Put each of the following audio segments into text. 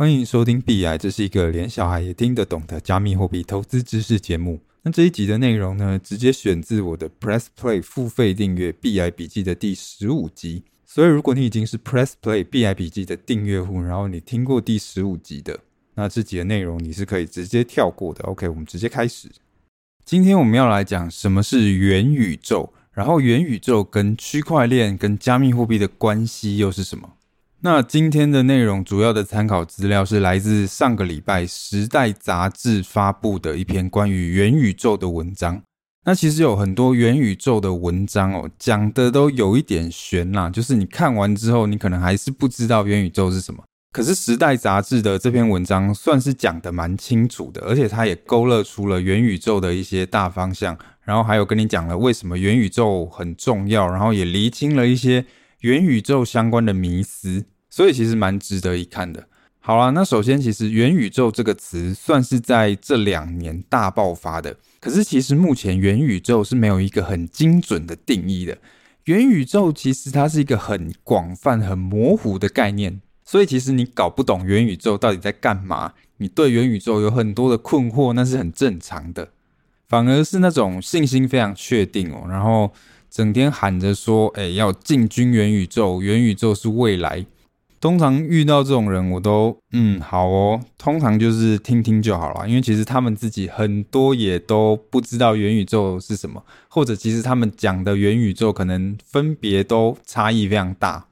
欢迎收听币爱，这是一个连小孩也听得懂的加密货币投资知识节目。那这一集的内容呢，直接选自我的 Press Play 付费订阅币爱笔记的第十五集。所以，如果你已经是 Press Play 币爱笔记的订阅户，然后你听过第十五集的，那这集的内容你是可以直接跳过的。OK，我们直接开始。今天我们要来讲什么是元宇宙，然后元宇宙跟区块链跟加密货币的关系又是什么？那今天的内容主要的参考资料是来自上个礼拜《时代》杂志发布的一篇关于元宇宙的文章。那其实有很多元宇宙的文章哦，讲的都有一点玄啦，就是你看完之后，你可能还是不知道元宇宙是什么。可是《时代》杂志的这篇文章算是讲的蛮清楚的，而且它也勾勒出了元宇宙的一些大方向，然后还有跟你讲了为什么元宇宙很重要，然后也厘清了一些元宇宙相关的迷思，所以其实蛮值得一看的。好啦，那首先，其实元宇宙这个词算是在这两年大爆发的。可是，其实目前元宇宙是没有一个很精准的定义的。元宇宙其实它是一个很广泛、很模糊的概念，所以其实你搞不懂元宇宙到底在干嘛，你对元宇宙有很多的困惑，那是很正常的。反而是那种信心非常确定哦，然后整天喊着说：“哎，要进军元宇宙，元宇宙是未来。”通常遇到这种人，我都嗯好哦。通常就是听听就好了，因为其实他们自己很多也都不知道元宇宙是什么，或者其实他们讲的元宇宙可能分别都差异非常大。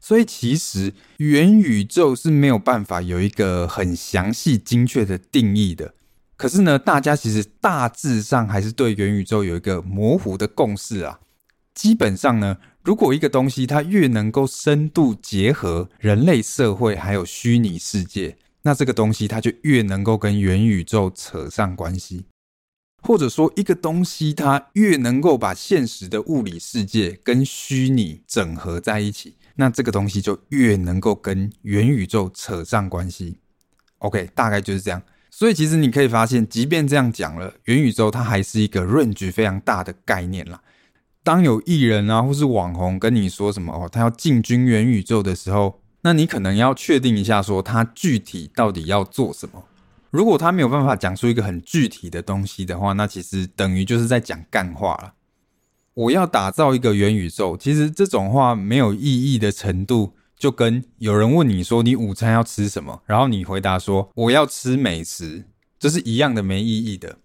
所以其实元宇宙是没有办法有一个很详细精确的定义的。可是呢，大家其实大致上还是对元宇宙有一个模糊的共识啊。基本上呢。如果一个东西它越能够深度结合人类社会还有虚拟世界，那这个东西它就越能够跟元宇宙扯上关系。或者说，一个东西它越能够把现实的物理世界跟虚拟整合在一起，那这个东西就越能够跟元宇宙扯上关系。OK，大概就是这样。所以其实你可以发现，即便这样讲了，元宇宙它还是一个 range 非常大的概念啦。当有艺人啊，或是网红跟你说什么哦，他要进军元宇宙的时候，那你可能要确定一下，说他具体到底要做什么。如果他没有办法讲出一个很具体的东西的话，那其实等于就是在讲干话了。我要打造一个元宇宙，其实这种话没有意义的程度，就跟有人问你说你午餐要吃什么，然后你回答说我要吃美食，这是一样的没意义的。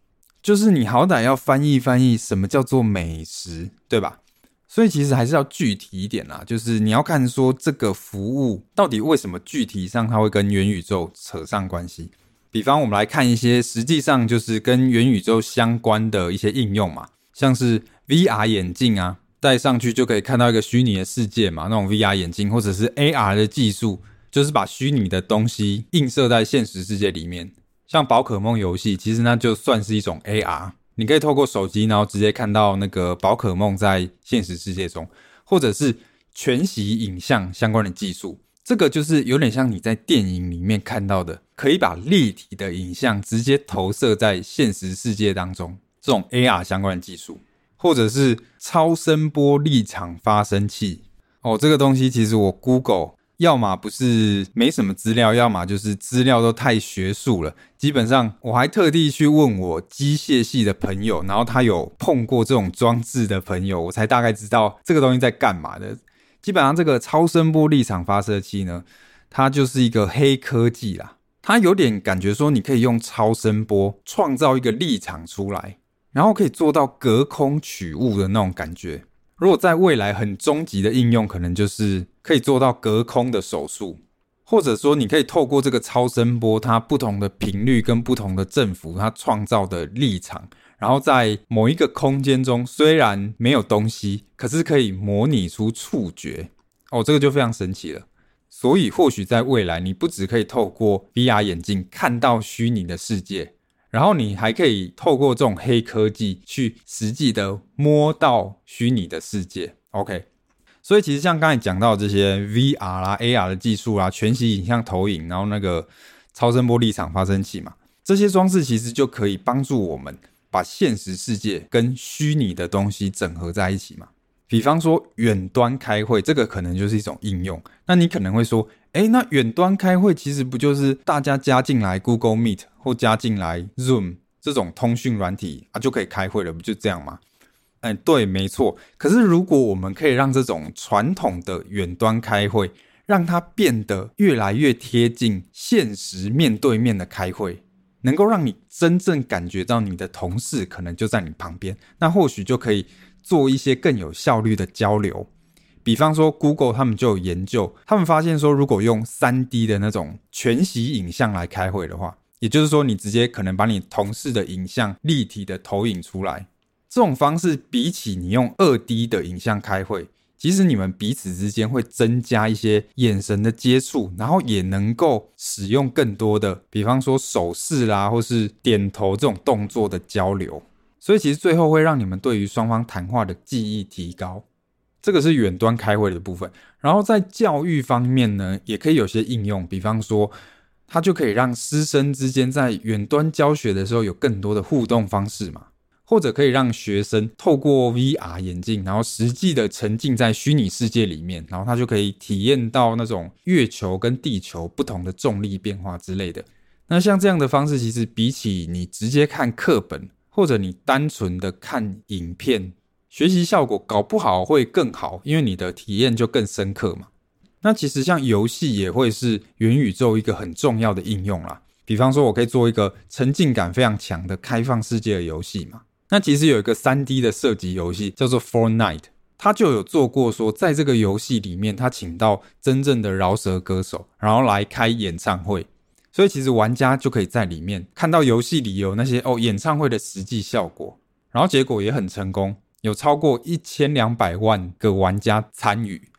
就是你好歹要翻译翻译什么叫做美食，对吧？所以其实还是要具体一点啦。就是你要看说这个服务到底为什么具体上它会跟元宇宙扯上关系。比方我们来看一些实际上就是跟元宇宙相关的一些应用嘛，像是 VR 眼镜啊，戴上去就可以看到一个虚拟的世界嘛，那种 VR 眼镜或者是 AR 的技术，就是把虚拟的东西映射在现实世界里面。像宝可梦游戏，其实那就算是一种 AR，你可以透过手机，然后直接看到那个宝可梦在现实世界中，或者是全息影像相关的技术，这个就是有点像你在电影里面看到的，可以把立体的影像直接投射在现实世界当中，这种 AR 相关的技术，或者是超声波立场发生器，哦，这个东西其实我 Google。要么不是没什么资料，要么就是资料都太学术了。基本上，我还特地去问我机械系的朋友，然后他有碰过这种装置的朋友，我才大概知道这个东西在干嘛的。基本上，这个超声波立场发射器呢，它就是一个黑科技啦。它有点感觉说，你可以用超声波创造一个立场出来，然后可以做到隔空取物的那种感觉。如果在未来很终极的应用，可能就是可以做到隔空的手术，或者说你可以透过这个超声波，它不同的频率跟不同的振幅，它创造的立场，然后在某一个空间中，虽然没有东西，可是可以模拟出触觉。哦，这个就非常神奇了。所以或许在未来，你不只可以透过 VR 眼镜看到虚拟的世界。然后你还可以透过这种黑科技去实际的摸到虚拟的世界，OK？所以其实像刚才讲到这些 VR 啦、AR 的技术啦、全息影像投影，然后那个超声波立场发生器嘛，这些装置其实就可以帮助我们把现实世界跟虚拟的东西整合在一起嘛。比方说远端开会，这个可能就是一种应用。那你可能会说，诶，那远端开会其实不就是大家加进来 Google Meet 或加进来 Zoom 这种通讯软体啊，就可以开会了，不就这样吗？哎，对，没错。可是如果我们可以让这种传统的远端开会，让它变得越来越贴近现实面对面的开会，能够让你真正感觉到你的同事可能就在你旁边，那或许就可以。做一些更有效率的交流，比方说 Google 他们就有研究，他们发现说，如果用 3D 的那种全息影像来开会的话，也就是说，你直接可能把你同事的影像立体的投影出来，这种方式比起你用 2D 的影像开会，其实你们彼此之间会增加一些眼神的接触，然后也能够使用更多的，比方说手势啦，或是点头这种动作的交流。所以其实最后会让你们对于双方谈话的记忆提高，这个是远端开会的部分。然后在教育方面呢，也可以有些应用，比方说，它就可以让师生之间在远端教学的时候有更多的互动方式嘛，或者可以让学生透过 VR 眼镜，然后实际的沉浸在虚拟世界里面，然后他就可以体验到那种月球跟地球不同的重力变化之类的。那像这样的方式，其实比起你直接看课本。或者你单纯的看影片，学习效果搞不好会更好，因为你的体验就更深刻嘛。那其实像游戏也会是元宇宙一个很重要的应用啦。比方说，我可以做一个沉浸感非常强的开放世界的游戏嘛。那其实有一个 3D 的射击游戏叫做 Fortnite，他就有做过说，在这个游戏里面，他请到真正的饶舌歌手，然后来开演唱会。所以其实玩家就可以在里面看到游戏里有那些哦演唱会的实际效果，然后结果也很成功，有超过一千两百万个玩家参与，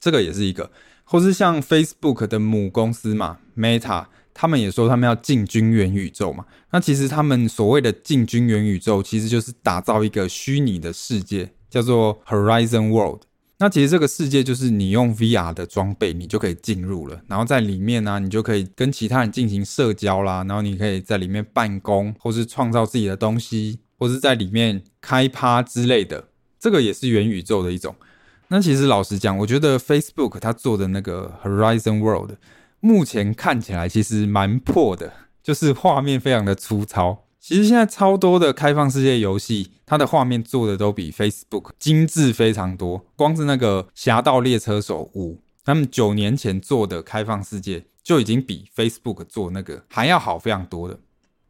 这个也是一个。或是像 Facebook 的母公司嘛，Meta，他们也说他们要进军元宇宙嘛。那其实他们所谓的进军元宇宙，其实就是打造一个虚拟的世界，叫做 Horizon World。那其实这个世界就是你用 VR 的装备，你就可以进入了。然后在里面呢、你就可以跟其他人进行社交啦。然后你可以在里面办公，或是创造自己的东西，或是在里面开趴之类的。这个也是元宇宙的一种。那其实老实讲，我觉得 Facebook 它做的那个 Horizon World，目前看起来其实蛮破的，就是画面非常的粗糙。其实现在超多的开放世界游戏，它的画面做的都比 Facebook 精致非常多。光是那个《侠盗猎车手五》，他们九年前做的开放世界就已经比 Facebook 做那个还要好非常多的。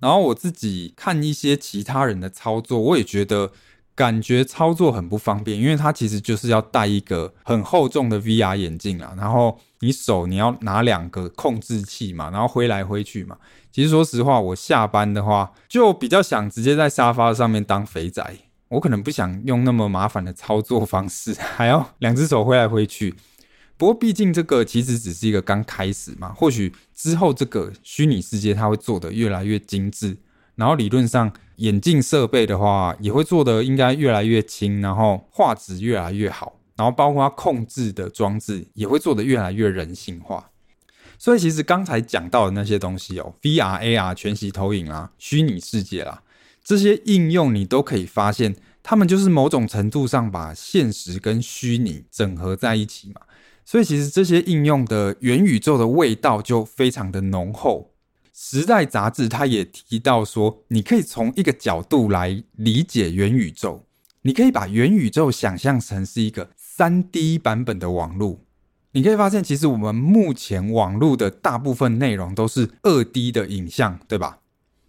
然后我自己看一些其他人的操作，我也觉得感觉操作很不方便，因为它其实就是要戴一个很厚重的 VR 眼镜啊，然后你手你要拿两个控制器嘛，然后挥来挥去嘛。其实说实话，我下班的话就比较想直接在沙发上面当肥宅。我可能不想用那么麻烦的操作方式，还要两只手挥来挥去。不过毕竟这个其实只是一个刚开始嘛，或许之后这个虚拟世界它会做得越来越精致，然后理论上眼镜设备的话也会做得应该越来越轻，然后画质越来越好，然后包括它控制的装置也会做得越来越人性化。所以其实刚才讲到的那些东西哦，VR、AR、全息投影啊，虚拟世界啦，这些应用你都可以发现，他们就是某种程度上把现实跟虚拟整合在一起嘛。所以其实这些应用的元宇宙的味道就非常的浓厚。时代杂志它也提到说，你可以从一个角度来理解元宇宙，你可以把元宇宙想象成是一个三 D 版本的网络。你可以发现，其实我们目前网络的大部分内容都是二 D 的影像，对吧？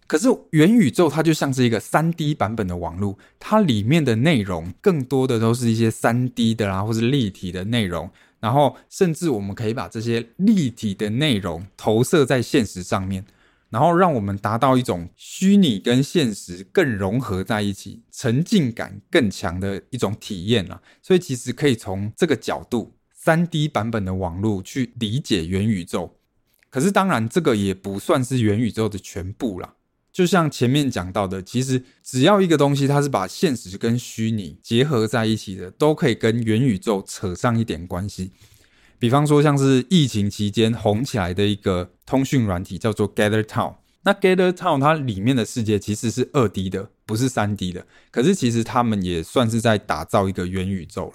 可是元宇宙它就像是一个三 D 版本的网络，它里面的内容更多的都是一些三 D 的啦，或是立体的内容。然后，甚至我们可以把这些立体的内容投射在现实上面，然后让我们达到一种虚拟跟现实更融合在一起、沉浸感更强的一种体验啦。所以，其实可以从这个角度。三 D 版本的网络去理解元宇宙，可是当然这个也不算是元宇宙的全部啦。就像前面讲到的，其实只要一个东西它是把现实跟虚拟结合在一起的，都可以跟元宇宙扯上一点关系。比方说，像是疫情期间红起来的一个通讯软体叫做 Gather Town，那 Gather Town 它里面的世界其实是二 D 的，不是三 D 的。可是其实他们也算是在打造一个元宇宙了。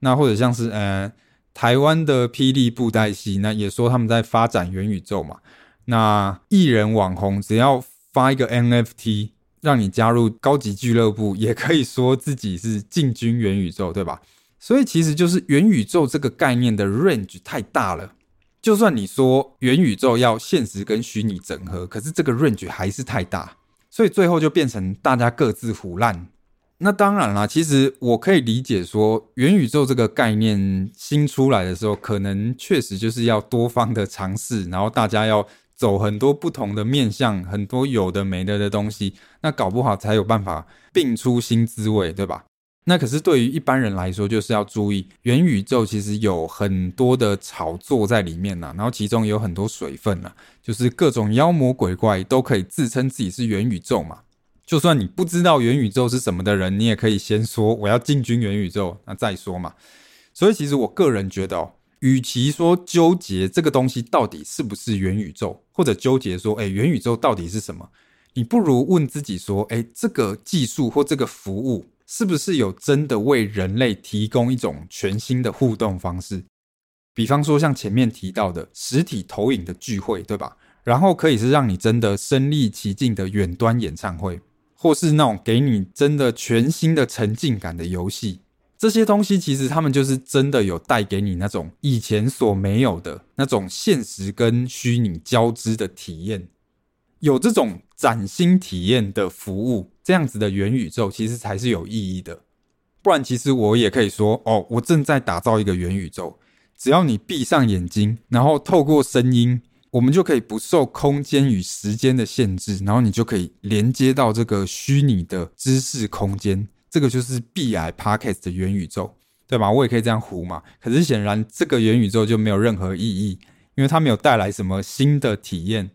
那或者像是呃台湾的霹雳布袋戏，那也说他们在发展元宇宙嘛。那艺人网红只要发一个 NFT，让你加入高级俱乐部，也可以说自己是进军元宇宙，对吧？所以其实就是元宇宙这个概念的 range 太大了。就算你说元宇宙要现实跟虚拟整合，可是这个 range 还是太大，所以最后就变成大家各自胡烂。那当然啦，其实我可以理解说，元宇宙这个概念新出来的时候，可能确实就是要多方的尝试，然后大家要走很多不同的面向，很多有的没的的东西，那搞不好才有办法并出新滋味，对吧？那可是对于一般人来说，就是要注意元宇宙其实有很多的炒作在里面呢、然后其中有很多水分呢、就是各种妖魔鬼怪都可以自称自己是元宇宙嘛。就算你不知道元宇宙是什么的人，你也可以先说我要进军元宇宙，那再说嘛。所以其实我个人觉得哦，与其说纠结这个东西到底是不是元宇宙，或者纠结说，哎，元宇宙到底是什么，你不如问自己说，哎，这个技术或这个服务。是不是有真的为人类提供一种全新的互动方式？比方说像前面提到的实体投影的聚会，对吧？然后可以是让你真的身历其境的远端演唱会，或是那种给你真的全新的沉浸感的游戏。这些东西其实他们就是真的有带给你那种以前所没有的那种现实跟虚拟交织的体验。有这种崭新体验的服务，这样子的元宇宙其实才是有意义的。不然，其实我也可以说，哦，我正在打造一个元宇宙。只要你闭上眼睛，然后透过声音，我们就可以不受空间与时间的限制，然后你就可以连接到这个虚拟的知识空间。这个就是 BI Podcast 的元宇宙，对吧？我也可以这样胡嘛。可是显然，这个元宇宙就没有任何意义，因为它没有带来什么新的体验。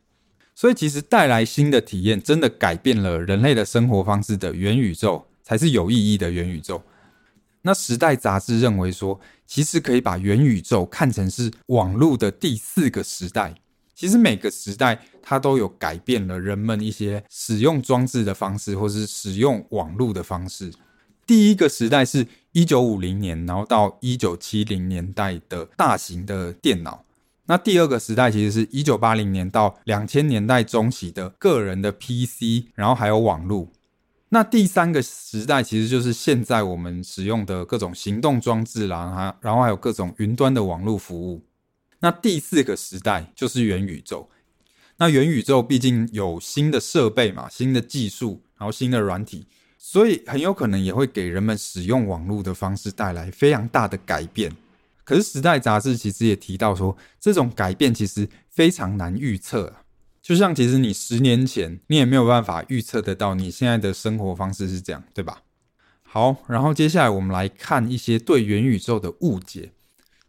所以，其实带来新的体验，真的改变了人类的生活方式的元宇宙，才是有意义的元宇宙。那《时代》杂志认为说，其实可以把元宇宙看成是网络的第四个时代。其实每个时代，它都有改变了人们一些使用装置的方式，或是使用网络的方式。第一个时代是一九五零年，然后到一九七零年代的大型的电脑。那第二个时代其实是一九八零年到两千年代中期的个人的 PC，然后还有网络。那第三个时代其实就是现在我们使用的各种行动装置啦，然后还有各种云端的网络服务。那第四个时代就是元宇宙。那元宇宙毕竟有新的设备嘛，新的技术，然后新的软体，所以很有可能也会给人们使用网络的方式带来非常大的改变。可是《时代》杂志其实也提到说，这种改变其实非常难预测啊。就像其实你十年前，你也没有办法预测得到你现在的生活方式是这样，对吧？好，然后接下来我们来看一些对元宇宙的误解。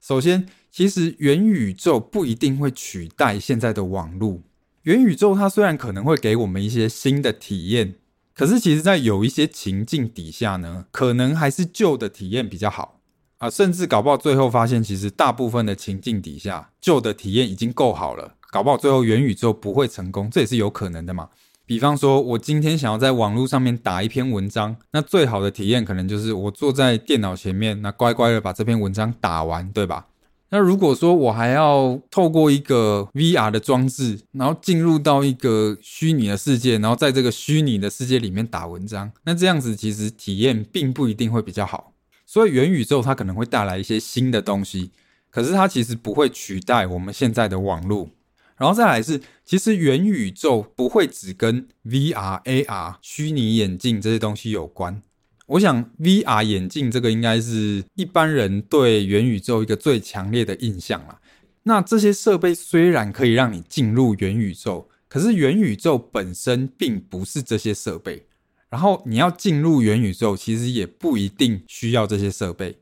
首先，其实元宇宙不一定会取代现在的网络。元宇宙它虽然可能会给我们一些新的体验，可是其实在有一些情境底下呢，可能还是旧的体验比较好。啊，甚至搞不好最后发现，其实大部分的情境底下，旧的体验已经够好了。搞不好最后元宇宙不会成功，这也是有可能的嘛。比方说，我今天想要在网络上面打一篇文章，那最好的体验可能就是我坐在电脑前面，那乖乖的把这篇文章打完，对吧？那如果说我还要透过一个 VR 的装置，然后进入到一个虚拟的世界，然后在这个虚拟的世界里面打文章，那这样子其实体验并不一定会比较好。所以元宇宙它可能会带来一些新的东西，可是它其实不会取代我们现在的网络。然后再来是，其实元宇宙不会只跟 VR、AR、虚拟眼镜这些东西有关。我想 VR 眼镜这个应该是一般人对元宇宙一个最强烈的印象啦。那这些设备虽然可以让你进入元宇宙，可是元宇宙本身并不是这些设备。然后你要进入元宇宙，其实也不一定需要这些设备。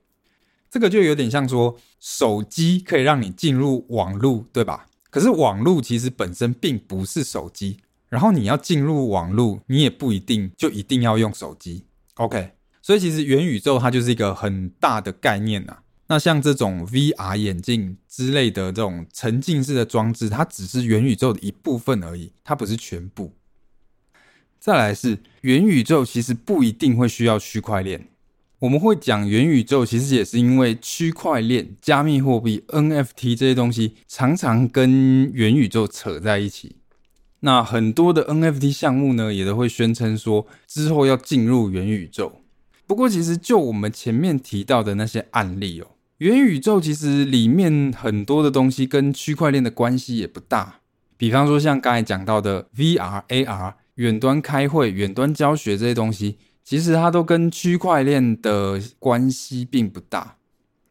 这个就有点像说，手机可以让你进入网络，对吧？可是网络其实本身并不是手机。然后你要进入网络，你也不一定就一定要用手机。OK，所以其实元宇宙它就是一个很大的概念呐。那像这种 VR 眼镜之类的这种沉浸式的装置，它只是元宇宙的一部分而已，它不是全部。再来是元宇宙，其实不一定会需要区块链。我们会讲元宇宙，其实也是因为区块链、加密货币、NFT 这些东西常常跟元宇宙扯在一起。那很多的 NFT 项目呢，也都会宣称说之后要进入元宇宙。不过，其实就我们前面提到的那些案例哦，元宇宙其实里面很多的东西跟区块链的关系也不大。比方说，像刚才讲到的 VR、AR、远端开会、远端教学这些东西。其实它都跟区块链的关系并不大。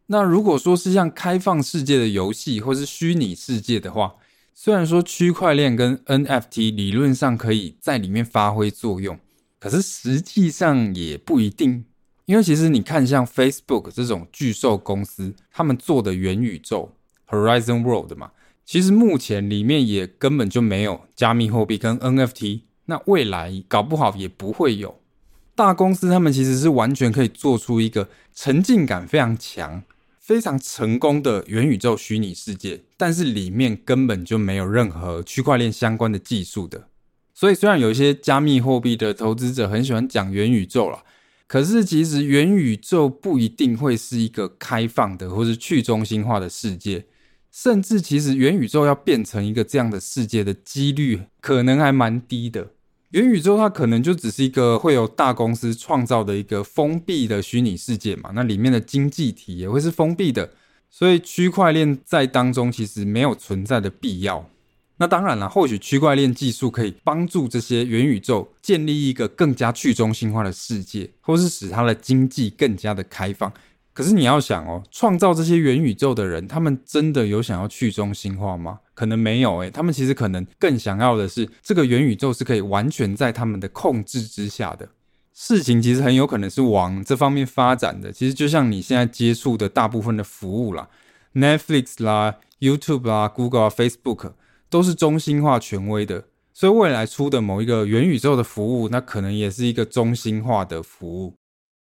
那如果说是像开放世界的游戏或是虚拟世界的话，虽然说区块链跟 NFT 理论上可以在里面发挥作用，可是实际上也不一定。因为其实你看像 Facebook 这种巨兽公司，他们做的元宇宙 Horizon World 嘛，其实目前里面也根本就没有加密货币跟 NFT，那未来搞不好也不会有。大公司他们其实是完全可以做出一个沉浸感非常强、非常成功的元宇宙虚拟世界，但是里面根本就没有任何区块链相关的技术的。所以虽然有一些加密货币的投资者很喜欢讲元宇宙啦，可是其实元宇宙不一定会是一个开放的或是去中心化的世界，甚至其实元宇宙要变成一个这样的世界的几率可能还蛮低的。元宇宙它可能就只是一个会有大公司创造的一个封闭的虚拟世界嘛，那里面的经济体也会是封闭的，所以区块链在当中其实没有存在的必要。那当然了，或许区块链技术可以帮助这些元宇宙建立一个更加去中心化的世界，或是使它的经济更加的开放。可是你要想哦，创造这些元宇宙的人，他们真的有想要去中心化吗？可能没有诶，他们其实可能更想要的是这个元宇宙是可以完全在他们的控制之下的。事情其实很有可能是往这方面发展的。其实就像你现在接触的大部分的服务啦，Netflix 啦、YouTube 啦、Google、Facebook 都是中心化权威的，所以未来出的某一个元宇宙的服务，那可能也是一个中心化的服务。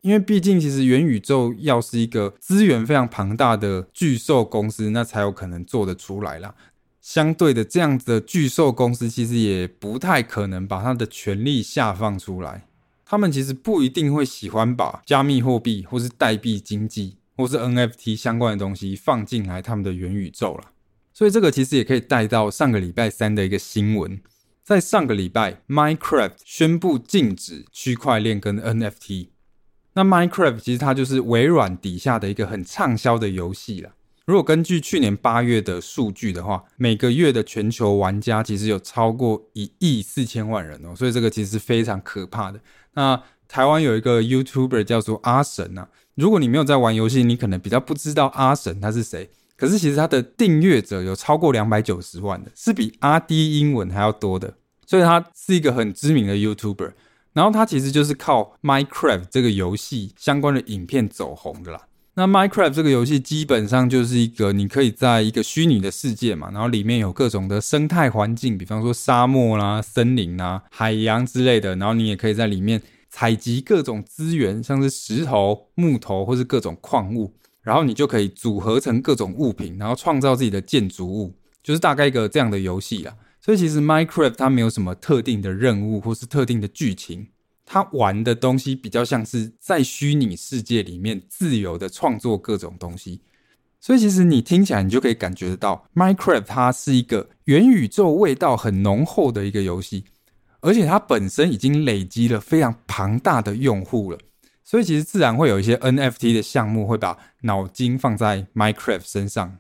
因为毕竟，其实元宇宙要是一个资源非常庞大的巨兽公司，那才有可能做得出来啦。相对的，这样子的巨兽公司其实也不太可能把它的权力下放出来。他们其实不一定会喜欢把加密货币或是代币经济或是 NFT 相关的东西放进来他们的元宇宙啦。所以这个其实也可以带到上个礼拜三的一个新闻，在上个礼拜，Minecraft 宣布禁止区块链跟 NFT。那 Minecraft 其实它就是微软底下的一个很畅销的游戏了。如果根据去年八月的数据的话，每个月的全球玩家其实有超过一亿四千万人哦，所以这个其实是非常可怕的。那台湾有一个 YouTuber 叫做阿神呐，如果你没有在玩游戏，你可能比较不知道阿神他是谁。可是其实他的订阅者有超过两百九十万的，是比阿滴英文还要多的，所以他是一个很知名的 YouTuber。然后它其实就是靠 Minecraft 这个游戏相关的影片走红的啦。那 Minecraft 这个游戏基本上就是一个你可以在一个虚拟的世界嘛，然后里面有各种的生态环境，比方说沙漠啦、森林啦、海洋之类的。然后你也可以在里面采集各种资源，像是石头、木头或是各种矿物，然后你就可以组合成各种物品，然后创造自己的建筑物，就是大概一个这样的游戏啦。所以其实 Minecraft 它没有什么特定的任务或是特定的剧情，它玩的东西比较像是在虚拟世界里面自由的创作各种东西。所以其实你听起来你就可以感觉得到，Minecraft 它是一个元宇宙味道很浓厚的一个游戏，而且它本身已经累积了非常庞大的用户了。所以其实自然会有一些 NFT 的项目会把脑筋放在 Minecraft 身上，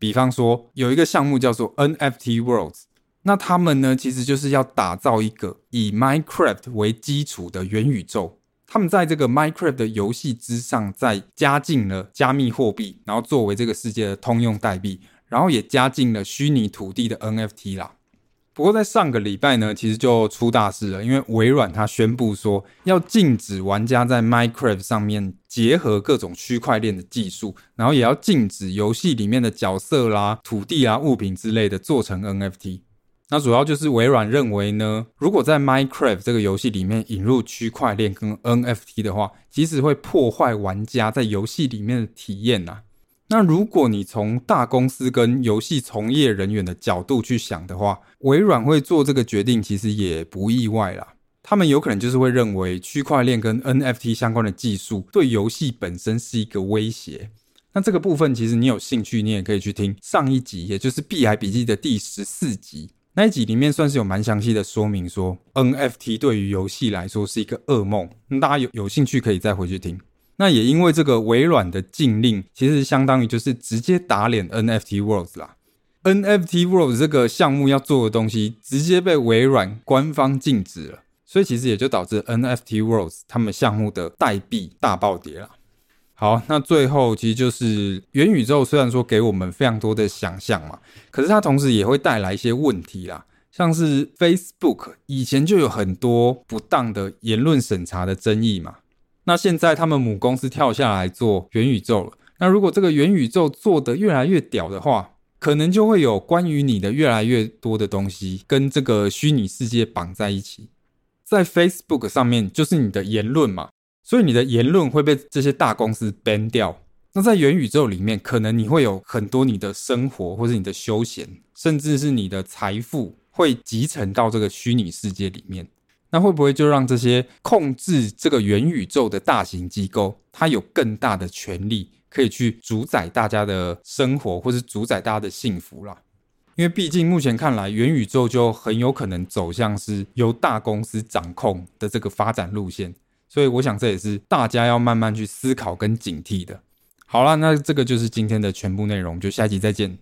比方说有一个项目叫做 NFT Worlds。那他们呢，其实就是要打造一个以 Minecraft 为基础的元宇宙。他们在这个 Minecraft 的游戏之上，再加进了加密货币，然后作为这个世界的通用代币，然后也加进了虚拟土地的 NFT 啦。不过在上个礼拜呢，其实就出大事了，因为微软它宣布说要禁止玩家在 Minecraft 上面结合各种区块链的技术，然后也要禁止游戏里面的角色啦、土地啊、物品之类的做成 NFT。那主要就是微软认为呢，如果在 Minecraft 这个游戏里面引入区块链跟 NFT 的话，其实会破坏玩家在游戏里面的体验呐。那如果你从大公司跟游戏从业人员的角度去想的话，微软会做这个决定其实也不意外啦。他们有可能就是会认为区块链跟 NFT 相关的技术对游戏本身是一个威胁。那这个部分其实你有兴趣，你也可以去听上一集，也就是《币海笔记》的第十四集。那一集里面算是有蛮详细的说明，说 NFT 对于游戏来说是一个噩梦。大家有有兴趣可以再回去听。那也因为这个微软的禁令，其实相当于就是直接打脸 NFT Worlds 啦。NFT Worlds 这个项目要做的东西，直接被微软官方禁止了，所以其实也就导致 NFT Worlds 他们项目的代币大暴跌了。好，那最后其实就是元宇宙，虽然说给我们非常多的想象嘛，可是它同时也会带来一些问题啦，像是 Facebook 以前就有很多不当的言论审查的争议嘛，那现在他们母公司跳下来做元宇宙了，那如果这个元宇宙做得越来越屌的话，可能就会有关于你的越来越多的东西跟这个虚拟世界绑在一起，在 Facebook 上面就是你的言论嘛。所以你的言论会被这些大公司 ban 掉。那在元宇宙里面，可能你会有很多你的生活，或是你的休闲，甚至是你的财富，会集成到这个虚拟世界里面。那会不会就让这些控制这个元宇宙的大型机构，它有更大的权利，可以去主宰大家的生活，或是主宰大家的幸福啦？因为毕竟目前看来，元宇宙就很有可能走向是由大公司掌控的这个发展路线。所以我想这也是大家要慢慢去思考跟警惕的。好了，那这个就是今天的全部内容，就下一集再见。